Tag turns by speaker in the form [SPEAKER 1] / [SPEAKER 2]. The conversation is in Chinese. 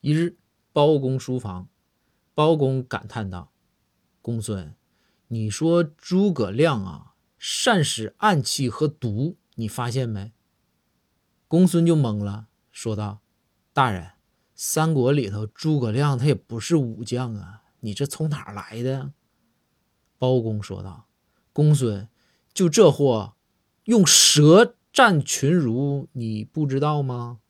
[SPEAKER 1] 一日，包公书房，包公感叹道：“公孙，你说诸葛亮啊，善使暗器和毒，你发现没？”公孙就懵了，说道：“大人，三国里头诸葛亮他也不是武将啊，你这从哪儿来的？”包公说道：“公孙，就这货，用蛇战群儒，你不知道吗？”